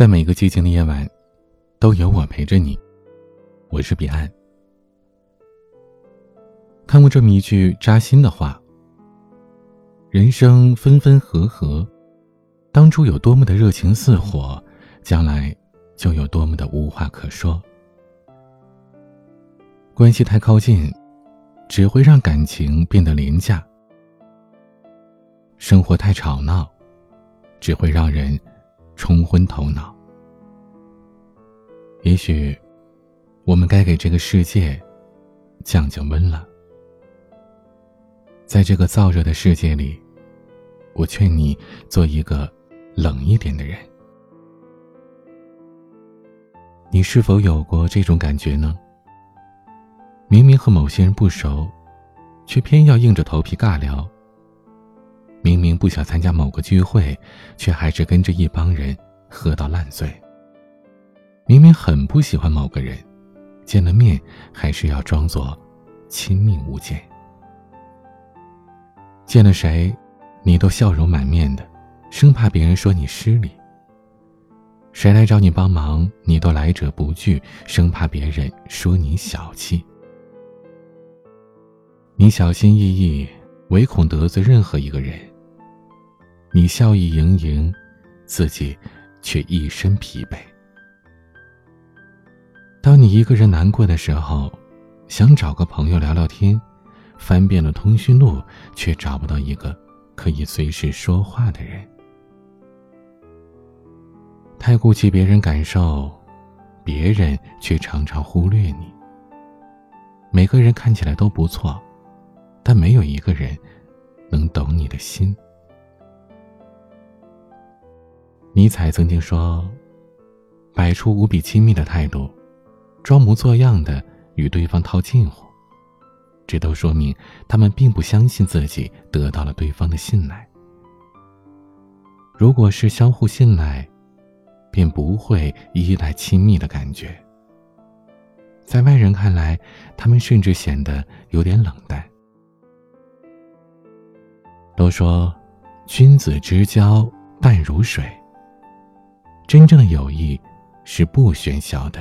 在每个寂静的夜晚，都有我陪着你。我是彼岸。看过这么一句扎心的话：人生分分合合，当初有多么的热情似火，将来就有多么的无话可说。关系太靠近，只会让感情变得廉价；生活太吵闹，只会让人。冲昏头脑。也许，我们该给这个世界降降温了。在这个燥热的世界里，我劝你做一个冷一点的人。你是否有过这种感觉呢？明明和某些人不熟，却偏要硬着头皮尬聊。明明不想参加某个聚会，却还是跟着一帮人喝到烂醉。明明很不喜欢某个人，见了面还是要装作亲密无间。见了谁，你都笑容满面的，生怕别人说你失礼。谁来找你帮忙，你都来者不拒，生怕别人说你小气。你小心翼翼，唯恐得罪任何一个人。你笑意盈盈，自己却一身疲惫。当你一个人难过的时候，想找个朋友聊聊天，翻遍了通讯录，却找不到一个可以随时说话的人。太顾及别人感受，别人却常常忽略你。每个人看起来都不错，但没有一个人能懂你的心。尼采曾经说：“摆出无比亲密的态度，装模作样的与对方套近乎，这都说明他们并不相信自己得到了对方的信赖。如果是相互信赖，便不会依赖亲密的感觉。在外人看来，他们甚至显得有点冷淡。都说，君子之交淡如水。”真正的友谊是不喧嚣的。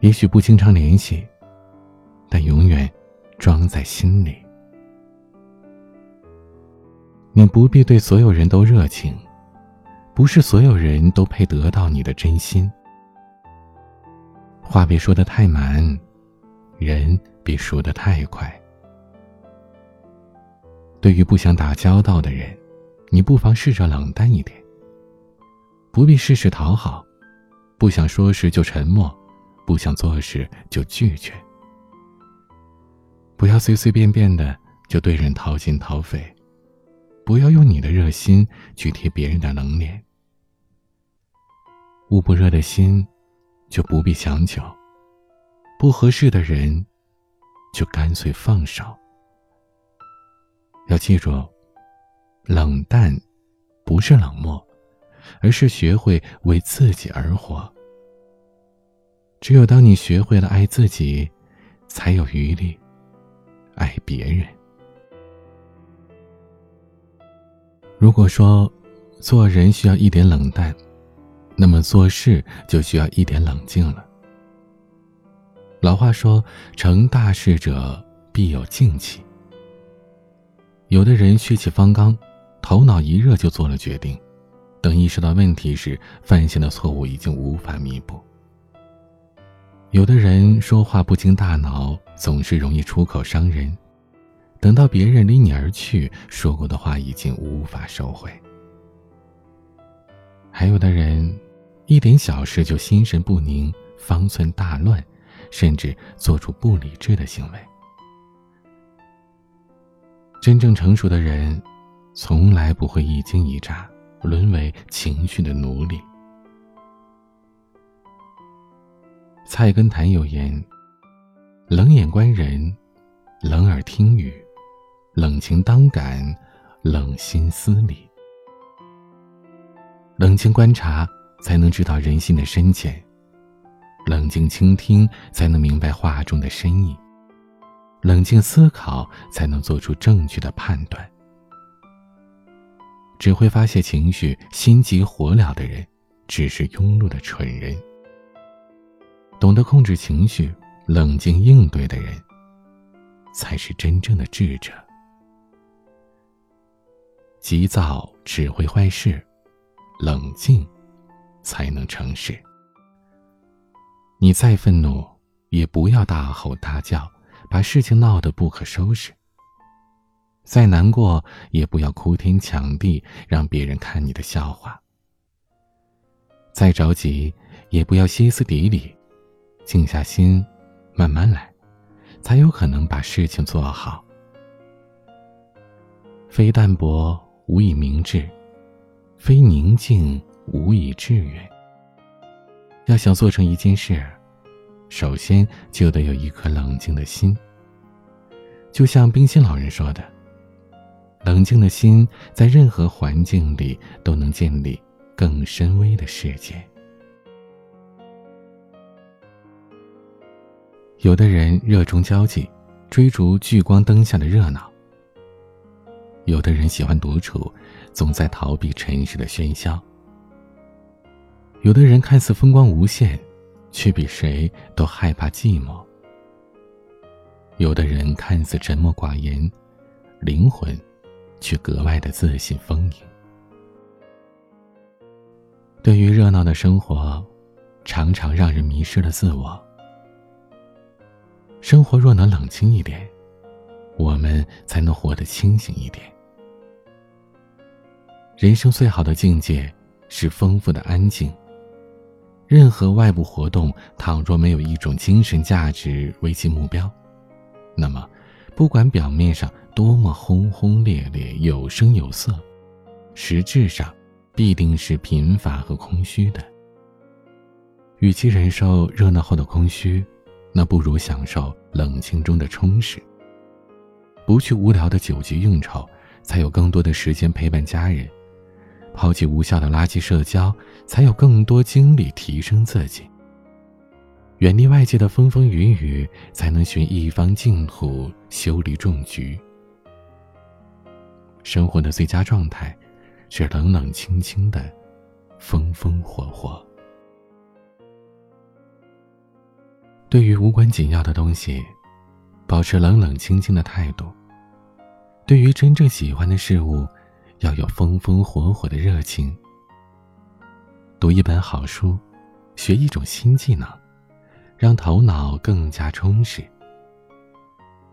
也许不经常联系，但永远装在心里。你不必对所有人都热情，不是所有人都配得到你的真心。话别说的太满，人别说的太快。对于不想打交道的人。你不妨试着冷淡一点，不必事事讨好，不想说时就沉默，不想做时就拒绝。不要随随便便的就对人掏心掏肺，不要用你的热心去贴别人的冷脸。捂不热的心，就不必强求；不合适的人，就干脆放手。要记住。冷淡，不是冷漠，而是学会为自己而活。只有当你学会了爱自己，才有余力爱别人。如果说做人需要一点冷淡，那么做事就需要一点冷静了。老话说：“成大事者必有静气。”有的人血气方刚。头脑一热就做了决定，等意识到问题时，犯下的错误已经无法弥补。有的人说话不经大脑，总是容易出口伤人，等到别人离你而去，说过的话已经无法收回。还有的人，一点小事就心神不宁，方寸大乱，甚至做出不理智的行为。真正成熟的人。从来不会一惊一乍，沦为情绪的奴隶。菜根谭有言：“冷眼观人，冷耳听语，冷情当感，冷心思理。冷静观察，才能知道人心的深浅；冷静倾听，才能明白话中的深意；冷静思考，才能做出正确的判断。”只会发泄情绪、心急火燎的人，只是庸碌的蠢人。懂得控制情绪、冷静应对的人，才是真正的智者。急躁只会坏事，冷静才能成事。你再愤怒，也不要大吼大叫，把事情闹得不可收拾。再难过，也不要哭天抢地，让别人看你的笑话。再着急，也不要歇斯底里，静下心，慢慢来，才有可能把事情做好。非淡泊无以明志，非宁静无以致远。要想做成一件事，首先就得有一颗冷静的心。就像冰心老人说的。冷静的心，在任何环境里都能建立更深微的世界。有的人热衷交际，追逐聚光灯下的热闹；有的人喜欢独处，总在逃避尘世的喧嚣；有的人看似风光无限，却比谁都害怕寂寞；有的人看似沉默寡言，灵魂。却格外的自信丰盈。对于热闹的生活，常常让人迷失了自我。生活若能冷清一点，我们才能活得清醒一点。人生最好的境界是丰富的安静。任何外部活动，倘若没有一种精神价值为其目标，那么，不管表面上。多么轰轰烈烈、有声有色，实质上必定是贫乏和空虚的。与其忍受热闹后的空虚，那不如享受冷清中的充实。不去无聊的酒局应酬，才有更多的时间陪伴家人；抛弃无效的垃圾社交，才有更多精力提升自己。远离外界的风风雨雨，才能寻一方净土，修篱种菊。生活的最佳状态，是冷冷清清的，风风火火。对于无关紧要的东西，保持冷冷清清的态度；对于真正喜欢的事物，要有风风火火的热情。读一本好书，学一种新技能，让头脑更加充实。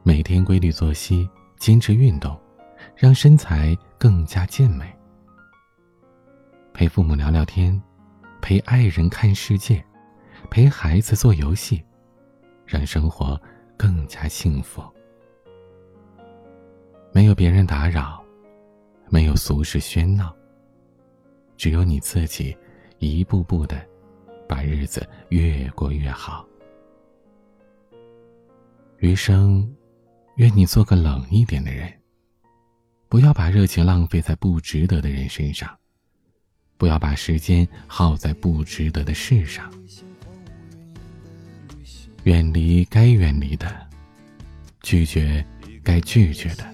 每天规律作息，坚持运动。让身材更加健美。陪父母聊聊天，陪爱人看世界，陪孩子做游戏，让生活更加幸福。没有别人打扰，没有俗世喧闹，只有你自己，一步步的把日子越过越好。余生，愿你做个冷一点的人。不要把热情浪费在不值得的人身上，不要把时间耗在不值得的事上。远离该远离的，拒绝该拒绝的，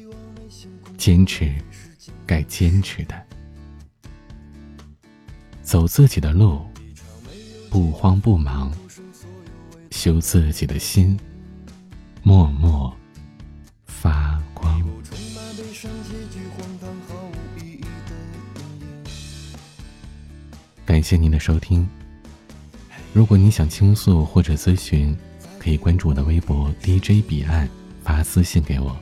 坚持该坚持的，走自己的路，不慌不忙，修自己的心，默默发光。感谢您的收听。如果你想倾诉或者咨询，可以关注我的微博 DJ 彼岸，发私信给我，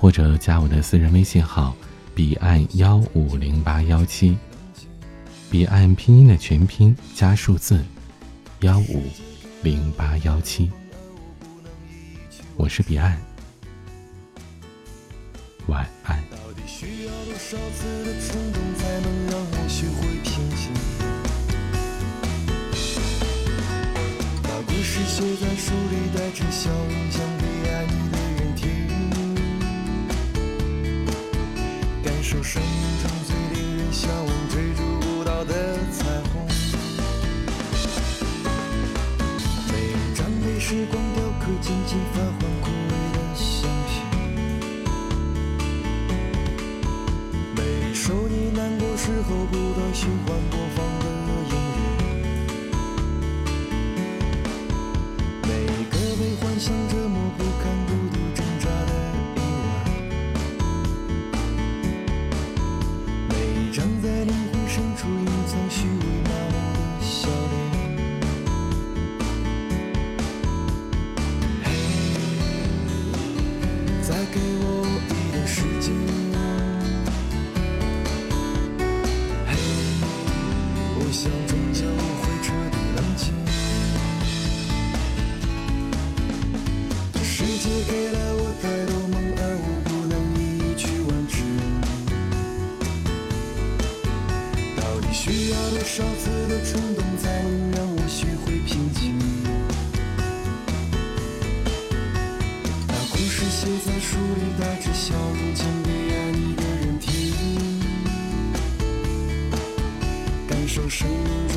或者加我的私人微信号彼岸幺五零八幺七，彼岸拼音的全拼加数字幺五零八幺七。我是彼岸。晚安。到底需要多少次的冲动才能让我学会平静把故事写在书里带着笑容将对爱的人听。感受生命中最令人向往追逐不到的彩虹。每一张被时光雕刻进技法都不太喜欢我。多少次的冲动才能让我学会平静。把故事写在书里带着笑容讲给爱你的人听。感受生命